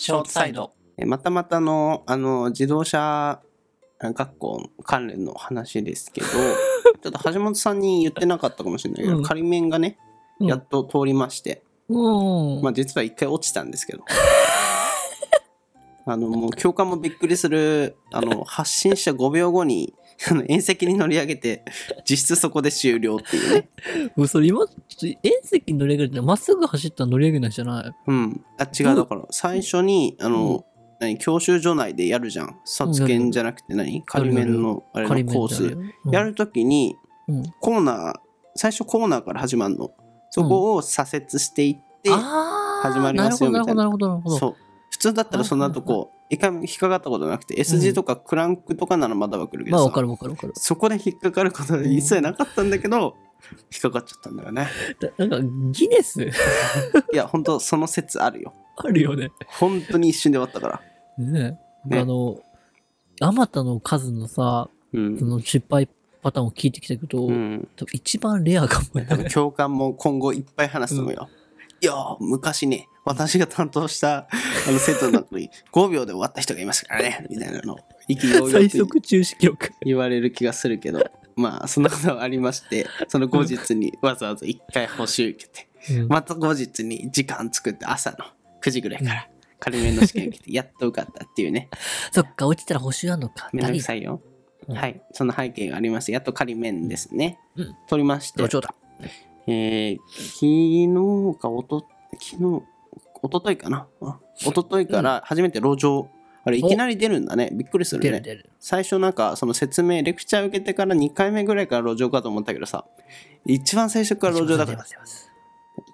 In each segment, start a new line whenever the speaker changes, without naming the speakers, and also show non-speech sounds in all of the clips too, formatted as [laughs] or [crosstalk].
ショートサイド。
えまたまたのあの自動車学校関連の話ですけど [laughs] ちょっと橋本さんに言ってなかったかもしれないけど、
うん
仮面がね
うん
やっと通りまして、
うん。
まあ実は一回落ちたんですけどあのもう教官もびっくりするあの発進した5秒後にあの縁石に乗り上げて実質そこで終了っていうね
今、と遠石に乗り上げるってまっすぐ走ったら乗り上げないじゃない？
うん。あ違う。だから最初にあの、
うん。
何教習所内でやるじゃん。卒検じゃなくて何？仮面のあれ
仮
のコース。やるときに
うん。
コーナー最初コーナーから始まるの。そこを左折していって、
あー
始まりますよ
な。るほど、
みたいな
なるほど、なるほど。
そう。普通だったらその後こう一回も引っかかったことなくて S 字とかクランクとかならまだわかるけど
まあ、かるわかるわかる。
そこで引っかかることは一切なかったんだけど、引っかかっちゃったんだよね。
だなんか、ギネス？[laughs]
いや本当その説あるよ。
あるよね。
本当に一瞬で終わったから。
ね
ね。
あの、あまたの数のさ、
うん。
その失敗パターンを聞いてきたけど、
うん。
多分一番レアかもね。
教官も今後いっぱい話すと思うよ。いやー昔ね私が担当したあの生徒の中に5秒で終わった人がいますからねみたいなのを意気揚々
最
と
速中止記録。
言われる気がするけどまあそんなことはありましてその後日にわざわざ1回補習受けて
うん
また後日に時間作って朝の9時ぐらいから仮面の試験受けてやっと受かったっていうね
そっか、落ちたら補習あんのか。
めんどくさいよ。
うん
はい、その背景があります。やっと仮面ですね。
うん
取りまして。えー昨日かおと、昨日、おとといかな。あおとといから初めて路上。あれ、いきなり出るんだね。びっくりするね。
出る出る。
最初なんか、その説明、レクチャー受けてから2回目ぐらいから路上かと思ったけどさ、一番最初から路上だから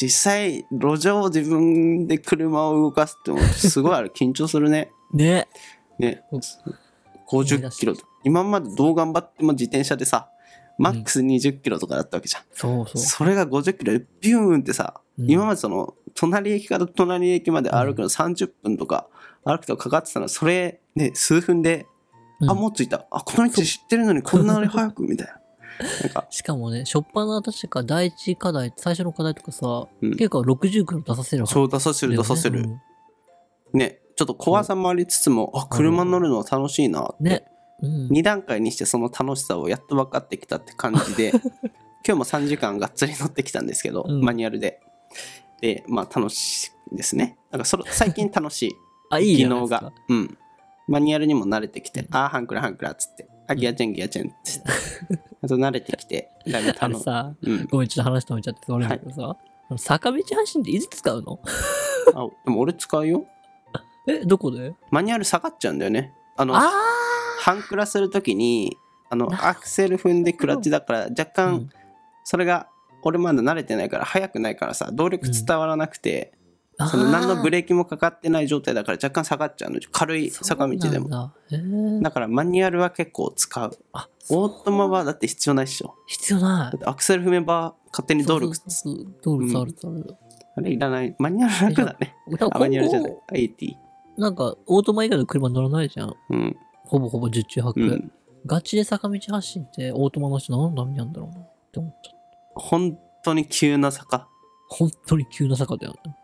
実際、路上を自分で車を動かすってすごいあれ、緊張するね。
ね。
ね
うん、
50キロと今までどう頑張っても自転車でさマックス20キロとかだったわけじゃん、
そうそう。
それが50キロでビューンってさ、
うん
今までその隣駅から隣駅まで歩くの30分とか歩くとかかってたの。それね数分で、
うん。
あもう着いた。あこの道知ってるのにこんなに早くみたいな。[laughs] なんか。
しかもね、しょっぱな確か第一課題、最初の課題とかさ、
うん。
結構60キロ出させるわけ。
そう出させる出させる、
うん。
ねちょっと怖さもありつつもあ車乗るのは楽しいなって、
ね。うん。
2段階にしてその楽しさをやっと分かってきたって感じで [laughs] 今日も3時間がっつり乗ってきたんですけど、
うん。
マニュアルで。でまあ楽しいですね。なんかそれ最近楽しい
あ、いいじ
技能が。うん。マニュアルにも慣れてきて、あーハンクラハンクラっつってあギアチェンギアチェンっつって。あと [laughs] 慣れてきてだいぶ
あ
楽しい、
れさ、
うん、
ごめん、ちょっと話止めちゃって悪いんだけどさ、あの坂道発進っていつ使うの？
あでも俺使うよ。
え、どこで？
マニュアル下がっちゃうんだよね。あの
あ
ハンクラするときにあのアクセル踏んでクラッチだから若
あ
干、それが俺まだ慣れてないから速くないからさ動力伝わらなくて、その何のブレーキもかかってない状態だから若干下がっちゃうの。軽い坂道でも。
だ。
からマニュアルは結構使う。
あ、
オートマはだって必要ないっしょ。
必要ない。
だっ。てアクセル踏めば勝手に動力
そうそうそう動力伝わる。
あれいらない。マニュアル楽だね。あマニュアルじゃない。
今後
AT
なんか、オートマ以外の車乗らないじゃん。
うん。
ほぼほぼ十中八九。
うん。
ガチで坂道発進って、オートマの人何のためにやるんだろうな。って思っちゃった。
本当に急な坂。
本当に急な坂だよね。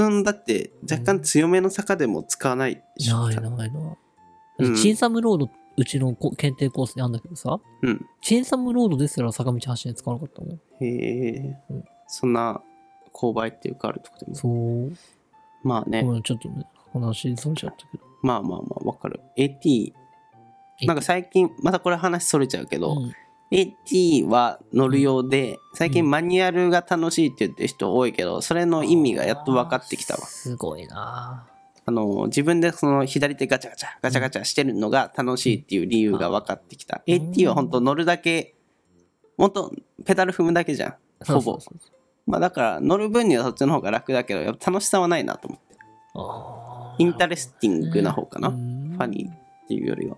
普通のだって若干強めの坂でも使わないでしょ。
ないないな。
うん。
チンサムロード、うちのこ検定コースにあるんだけどさ、
うん。
チンサムロードですら坂道発進で使わなかったもん。
へえ。
うん。
そんな勾配っていうかあるとこでも
そう。
まあね。
ごめんちょっとね、話それちゃったけど。
まあまあまあわかる。AT なんか最近またこれ話それちゃうけど、
うん
AT は乗るようで最近マニュアルが楽しいって言ってる人多いけどそれの意味がやっと分かってきたわ。
すごいな。
あの自分でその左手ガチャガチャガチャガチャしてるのが楽しいっていう理由が分かってきた、
うん。
AT は本当乗るだけ本当ペダル踏むだけじゃん。ほぼ。まあだから乗る分にはそっちの方が楽だけどやっぱ楽しさはないなと思って。 interesting な方かな、
うん。
funny っていうよりは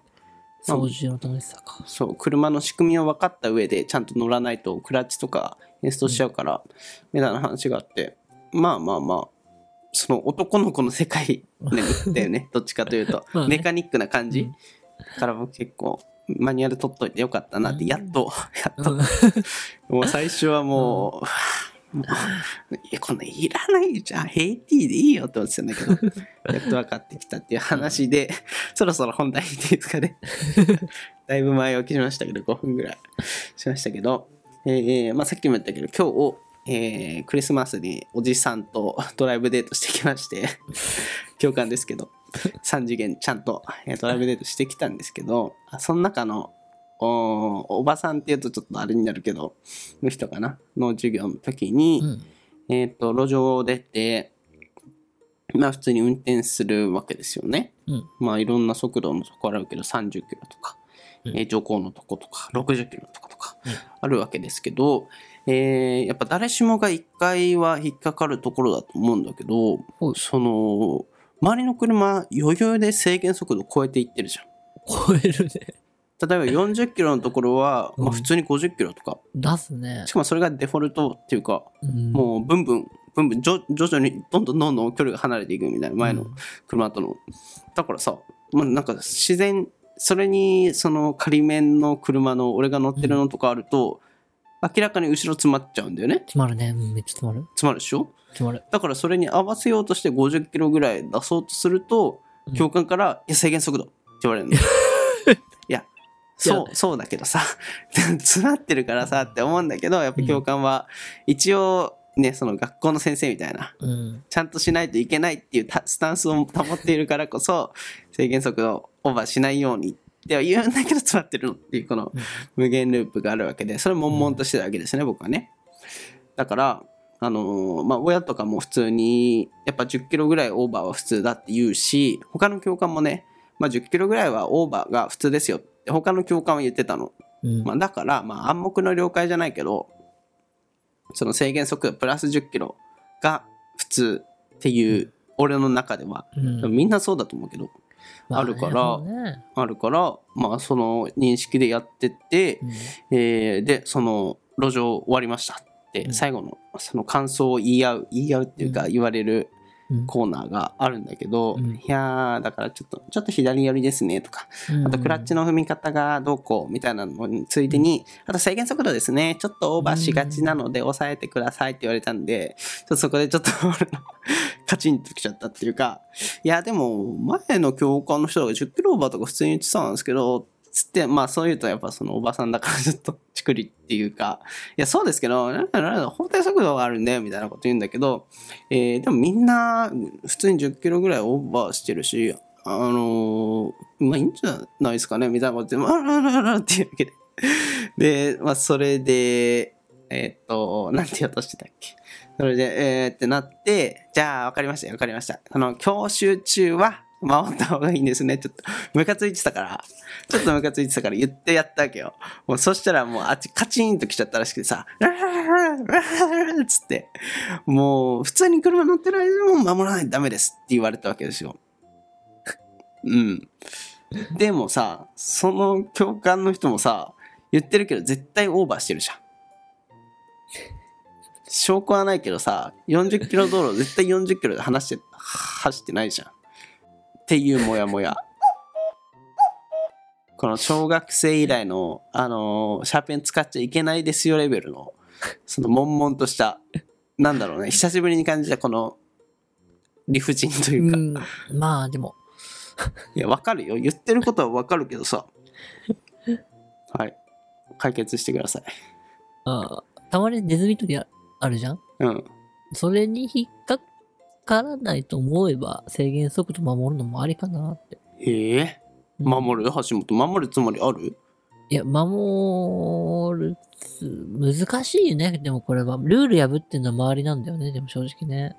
操縦の楽しさか。
そう車の仕組みを分かった上でちゃんと乗らないとクラッチとかエンストしちゃうから、みたいな話があってまあまあまあその男の子の世界でだよね [laughs] どっちかというと、[laughs]
まあね。
メカニックな感じ、
うん。
だから僕結構マニュアル取っといてよかったなって
うん。
やっと、やっと。
うん。
もう最初はもう、こんなんいらないじゃん。ヘイティーでいいよって思ってたんだけど、[laughs] やっと分かってきたっていう話で、そろそろ本題でいいですかね。だいぶ前置きしましたけど、5分ぐらいしましたけど、えーまあ、さっきも言ったけど、今日、えークリスマスにおじさんとドライブデートしてきまして、[laughs] 共感ですけど、3次元ちゃんとえードライブデートしてきたんですけど、あその中のおおばさんっていうとちょっとあれになるけど、の人かな？の授業の時に、
うん。
えっ、と、路上を出て、まあ普通に運転するわけですよね。
うん。
まあいろんな速度のとこあるけど、30キロとか、
うん
えー徐行のとことか、60キロのとことか
うん
あるわけですけど、えーやっぱ誰しもが1回は引っかかるところだと思うんだけど、
はい
その、周りの車余裕で制限速度超えていってるじゃん。
超えるね。
例えば40キロのところは、まあ、
うん
普通に50キロとか、
出すね
し。かもそれがデフォルトっていうか、
うん
もうブンブン、ブンブン、徐徐々にどんどんどんどん距離が離れていくみたいな、前の車との。だからさ、まあ、なんか自然、それにその仮面の車の俺が乗ってるのとかあると、明らかに後ろ詰まっちゃうんだよね。
詰まるね。うんめっちゃ詰まる。
詰まるでしょ？
詰まる。
だからそれに合わせようとして50キロぐらい出そうとすると、
うん
教官から、いや、制限速度って言われるの。[laughs] そう、そうだけどさ、[laughs] 詰まってるからさって思うんだけど、やっぱ教官は、一応、ね、その学校の先生みたいな、
うん。
ちゃんとしないといけないっていうたスタンスを保っているからこそ、制限速度をオーバーしないようにっては言うんだけど詰まってるのっていうこの
うん
無限ループがあるわけで、それ悶々としてたわけですね、僕はね。だから、あのーまあ、親とかも普通に、やっぱ10キロぐらいオーバーは普通だって言うし、他の教官もね、まあ、10キロぐらいはオーバーが普通ですよって他の教官は言ってたの。
うん。
まあ、だから、まあ、暗黙の了解じゃないけど、その制限速度プラス10キロが普通っていう、俺の中では、
うん。
みんなそうだと思うけど、
ま
あるから
ね。
あるから、まあ、その認識でやってって、
うん。
えーで、その路上終わりましたって、
うん。
最後のその感想を言い合う、言い合うっていうか、
う
言われる
うん
コーナーがあるんだけど、
うん。
いやー、だからちょっと、ちょっと左寄りですねとか、あとクラッチの踏み方がどうこうみたいなのについでに、あと制限速度ですね、ちょっとオーバーしがちなので抑えてくださいって言われたんで、ちょっとそこでちょっと [laughs] カチンときちゃったっていうか、いやでも前の教官の人が10キロオーバーとか普通に言ってたんですけど、つって、まあそう言うとやっぱそのおばさんだからちょっとチクリっていうか、いやそうですけど、なんだなんだ法定速度があるんだよみたいなこと言うんだけど、えーでもみんな普通に10キロぐらいオーバーしてるし、あのーまあいいんじゃないですかねみたいなこと言って、あらららっていうわけで。[laughs] で、まあそれで、えーっと、なんて言おうとしてたっけ？それで、えーってなって、じゃあわかりましたよ、わかりました。あの、教習中は守った方がいいんですね。ちょっと、ムカついてたから、ちょっとムカついてたから言ってやったわけよ。もうそしたらもうあっちカチンと来ちゃったらしくてさ、ララララララつって、もう普通に車乗ってる間も守らないとダメですって言われたわけですよ。うん。でもさ、その教官の人もさ、言ってるけど絶対オーバーしてるじゃん。証拠はないけどさ、40キロ道路絶対40キロで話して、走ってないじゃん。っていうモヤモヤ。この小学生以来の、あのーシャーペン使っちゃいけないですよレベルの、その悶々とした、なんだろうね、久しぶりに感じたこの理不尽というか、
うん。まあでも、[laughs]
いや、わかるよ。言ってることはわかるけどさ。はい。解決してください。
あたまにネズミ捕りああるじゃん？
うん。
それに引っかからないと思えば制限速度守るのもありかなって。
ええ
うん
守る？橋本。守るつもりある？
いや、守るつ、難しいよね。でもこれは。ルール破ってんのは周りなんだよね。でも正直ね。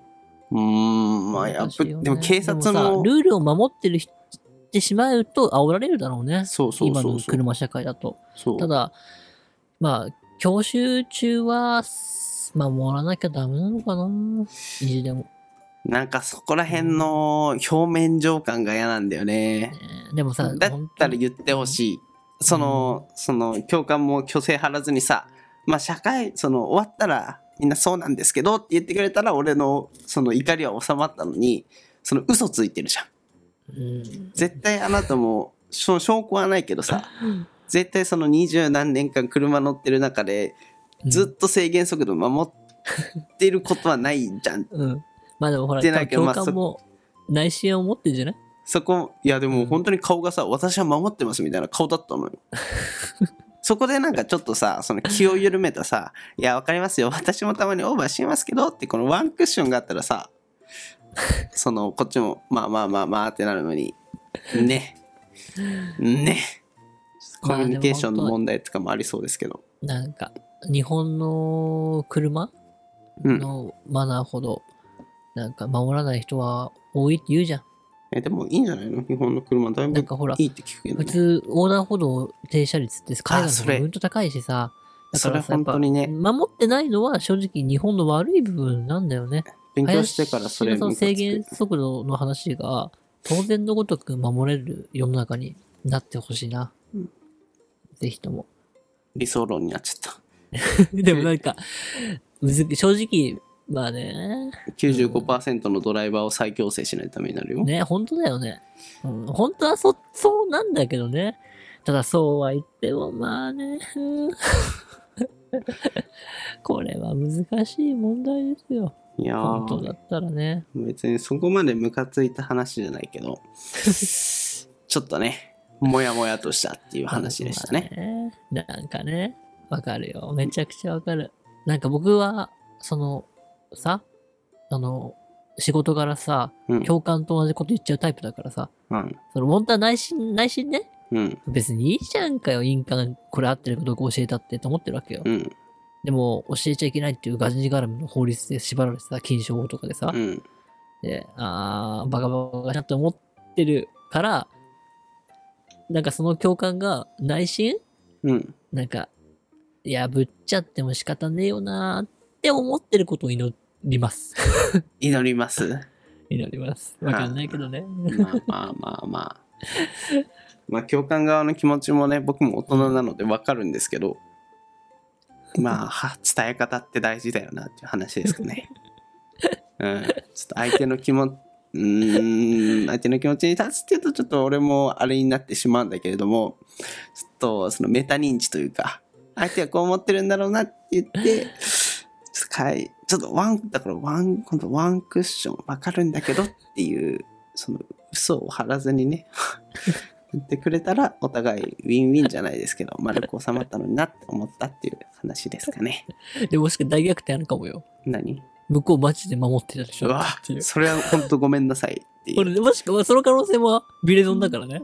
うーん、まあ、やっぱり、
難しいよね
でも警察
でもさ
も、
ルールを守ってる人ってしまうと煽られるだろうね。
そうそう
今の
そうそう。
車社会だと。
そう
ただ、まあ、教習中は、守らなきゃダメなのかな。意地でも。
なんかそこら辺の表面上感が嫌なんだよね。
ねでもさ、
だったら言ってほしい。その、その、教官も虚勢張らずにさ、まあ社会、その、終わったら、みんなそうなんですけどって言ってくれたら、俺の、その怒りは収まったのに、その嘘ついてるじゃん。
うん。
絶対あなたも、証拠はないけどさ、絶対その二十何年間車乗ってる中で、ずっと制限速度守っってることはないじゃん。
うん。まあでもほら、
でない
も内心を持ってんじゃない？
そこ、いやでも本当に顔がさ、私は守ってますみたいな顔だったのよ。[laughs] そこでなんかちょっとさ、その気を緩めたさ、いや、わかりますよ。私もたまにオーバーしますけどって、このワンクッションがあったらさ、その、こっちも、まあまあまあまあってなるのに、ね。ね。コミュニケーションの問題とかもありそうですけど。
なんか、日本の車
うん。
のマナーほど、なんか守らない人は多いって言うじゃん。
え、でもいいんじゃないの？日本の車だいぶ
なんかほら
いいって聞くけど、ね。
普通、横断歩道停車率って海外
それ
のほんと高いしさ、だ
それ
さ
本当にね、
守ってないのは正直日本の悪い部分なんだよね。
勉強してからそれ
林の制限速度の話が当然のごとく守れる世の中になってほしいな。
うん
ぜひとも。
理想論になっちゃった。[laughs]
でもなんか、正直、まあね、
95%のドライバーを再強制しないためになるよ。
ね、本当だよね。うん、本当はそ、そうなんだけどね。ただそうは言っても、まあね、うん [laughs] これは難しい問題ですよ。
いやー
本当だったらね。
別にそこまでムカついた話じゃないけど、[laughs] ちょっとね、もやもやとしたっていう話でしたね。
まあね。なんかね、わかるよ。めちゃくちゃわかる。なんか僕は、その、さ、あの、仕事柄さ、
うん。
共感と同じこと言っちゃうタイプだからさ、
うん。
その本当は内心、内心ね、
うん。
別にいいじゃんかよ、印鑑、これ合ってるかどうか教えたってと思ってるわけよ。
うん。
でも、教えちゃいけないっていうガジ絡みの法律で縛られてさ、禁止法とかでさ、
うん。
で、あー、バカバカだって思ってるから、なんかその共感が内心？
うん。
なんか、いや、ぶっちゃっても仕方ねえよなーって思ってることを祈ります。
祈ります。
祈ります。わかんないけどね。
まあまあまあまあ。まあ共感側の気持ちもね、僕も大人なのでわかるんですけど、まあ、は伝え方って大事だよなっていう話ですかね。[laughs] うん。ちょっと相手の気持ち、うーん、相手の気持ちに立つっていうと、ちょっと俺もあれになってしまうんだけれども、ちょっとそのメタ認知というか、相手はこう思ってるんだろうなって言って、ちょっとかい、ちょっとワン、だからワン、今度ワンクッションわかるんだけどっていう、その嘘を張らずにね、[laughs] 言ってくれたら、お互いウィンウィンじゃないですけど、丸く収まったのになって思ったっていう話ですかね。[laughs]
でもしか大逆転あるかもよ。
何？
向こうマジで守ってたでしょ
うわ
っていう。
それは本当ごめんなさいっていう。
これでもしか、その可能性もビレゾンだからね。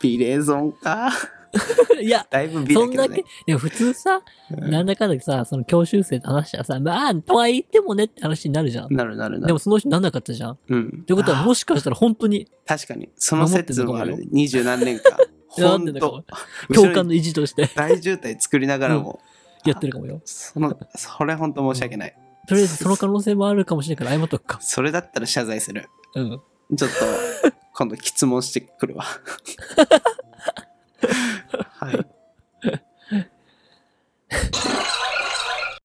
ビレゾンか。[laughs]
いや、
だいぶビ
そんだけ
だけどね。、
でも普通さ、
うん
なんだかんださ、その教習生と話したらさ、まあ、とは言ってもねって話になるじゃん。
なるなるなる。
でもその人なんなかったじゃん。
うん。
ということは、
あ
もしかしたら本当に
確かに、その説もある。二十何年間。[laughs] 本当 [laughs]
共感の意地として
大渋滞作りながらも、
やってるかもよ。
その、それ本当申し訳ない。
とりあえずその可能性もあるかもしれないから謝っとくか。
それだったら謝罪する。
うん。
ちょっと、今度質問してくるわ。はい。[laughs]